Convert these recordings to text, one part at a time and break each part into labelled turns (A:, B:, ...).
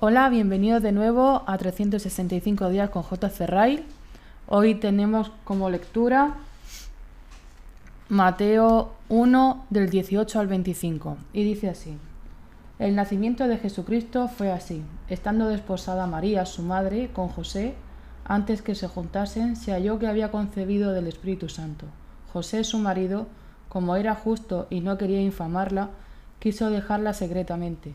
A: Hola, bienvenidos de nuevo a 365 días con J. Rail. Hoy tenemos como lectura Mateo 1 del 18 al 25 y dice así. El nacimiento de Jesucristo fue así. Estando desposada María, su madre, con José, antes que se juntasen, se halló que había concebido del Espíritu Santo. José, su marido, como era justo y no quería infamarla, quiso dejarla secretamente.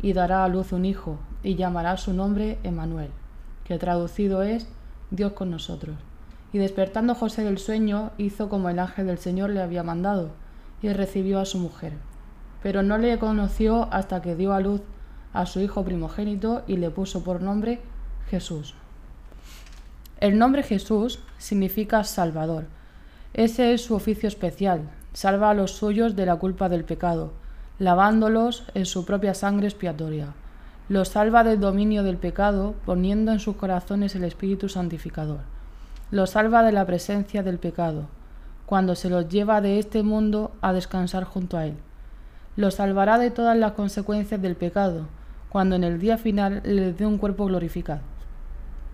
A: y dará a luz un hijo, y llamará su nombre Emmanuel, que traducido es Dios con nosotros. Y despertando José del sueño, hizo como el ángel del Señor le había mandado, y recibió a su mujer. Pero no le conoció hasta que dio a luz a su hijo primogénito y le puso por nombre Jesús. El nombre Jesús significa Salvador. Ese es su oficio especial, salva a los suyos de la culpa del pecado lavándolos en su propia sangre expiatoria. Los salva del dominio del pecado, poniendo en sus corazones el Espíritu Santificador. Los salva de la presencia del pecado, cuando se los lleva de este mundo a descansar junto a Él. Los salvará de todas las consecuencias del pecado, cuando en el día final les dé un cuerpo glorificado.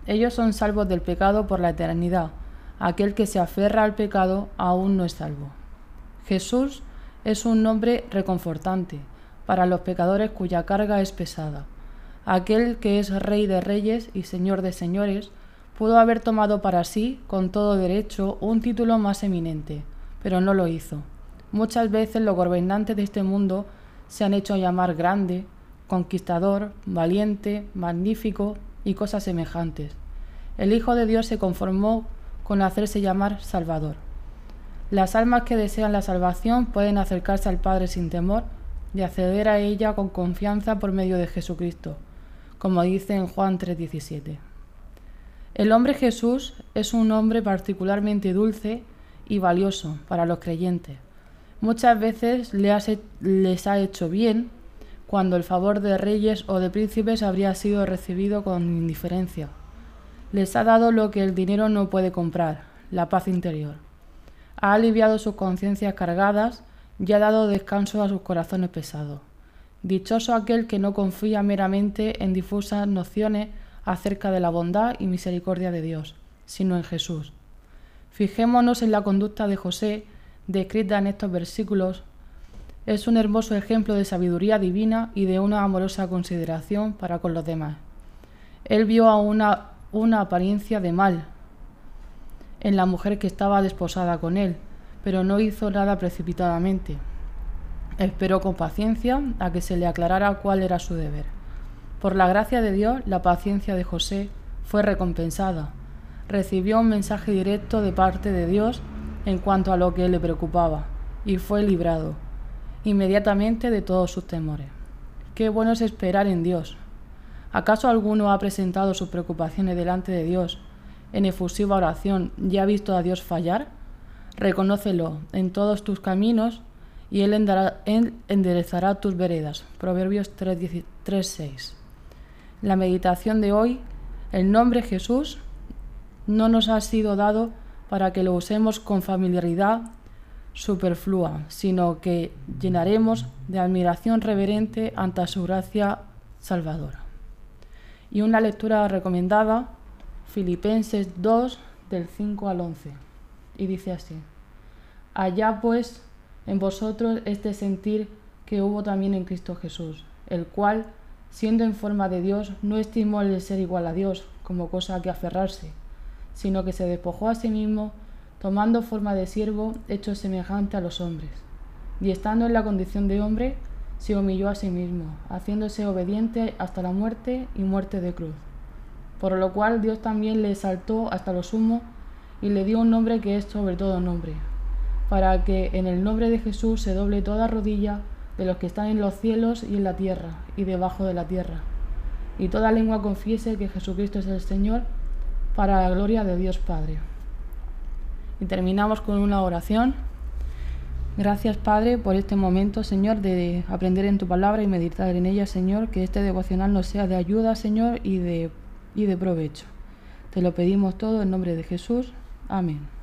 A: Ellos son salvos del pecado por la eternidad. Aquel que se aferra al pecado aún no es salvo. Jesús es un nombre reconfortante para los pecadores cuya carga es pesada. Aquel que es Rey de Reyes y Señor de Señores pudo haber tomado para sí, con todo derecho, un título más eminente, pero no lo hizo. Muchas veces los gobernantes de este mundo se han hecho llamar grande, conquistador, valiente, magnífico y cosas semejantes. El Hijo de Dios se conformó con hacerse llamar Salvador. Las almas que desean la salvación pueden acercarse al Padre sin temor y acceder a ella con confianza por medio de Jesucristo, como dice en Juan 3:17. El hombre Jesús es un hombre particularmente dulce y valioso para los creyentes. Muchas veces les ha hecho bien cuando el favor de reyes o de príncipes habría sido recibido con indiferencia. Les ha dado lo que el dinero no puede comprar, la paz interior ha aliviado sus conciencias cargadas y ha dado descanso a sus corazones pesados. Dichoso aquel que no confía meramente en difusas nociones acerca de la bondad y misericordia de Dios, sino en Jesús. Fijémonos en la conducta de José, descrita en estos versículos. Es un hermoso ejemplo de sabiduría divina y de una amorosa consideración para con los demás. Él vio a una, una apariencia de mal, en la mujer que estaba desposada con él, pero no hizo nada precipitadamente. Esperó con paciencia a que se le aclarara cuál era su deber. Por la gracia de Dios, la paciencia de José fue recompensada. Recibió un mensaje directo de parte de Dios en cuanto a lo que le preocupaba, y fue librado inmediatamente de todos sus temores. Qué bueno es esperar en Dios. ¿Acaso alguno ha presentado sus preocupaciones delante de Dios en efusiva oración ya ha visto a Dios fallar? Reconócelo en todos tus caminos y Él, enderezará tus veredas. Proverbios 3.6. La meditación de hoy, el nombre Jesús, no nos ha sido dado para que lo usemos con familiaridad superflua, sino que llenaremos de admiración reverente ante su gracia salvadora. Y una lectura recomendada Filipenses 2 del 5 al 11. Y dice así, Allá pues en vosotros este sentir que hubo también en Cristo Jesús, el cual, siendo en forma de Dios, no estimó el ser igual a Dios como cosa a que aferrarse, sino que se despojó a sí mismo, tomando forma de siervo, hecho semejante a los hombres. Y estando en la condición de hombre, se humilló a sí mismo, haciéndose obediente hasta la muerte y muerte de cruz por lo cual Dios también le exaltó hasta lo sumo y le dio un nombre que es sobre todo nombre, para que en el nombre de Jesús se doble toda rodilla de los que están en los cielos y en la tierra y debajo de la tierra, y toda lengua confiese que Jesucristo es el Señor, para la gloria de Dios Padre. Y terminamos con una oración. Gracias Padre por este momento, Señor, de aprender en tu palabra y meditar en ella, Señor, que este devocional nos sea de ayuda, Señor, y de, y de provecho. Te lo pedimos todo en nombre de Jesús. Amén.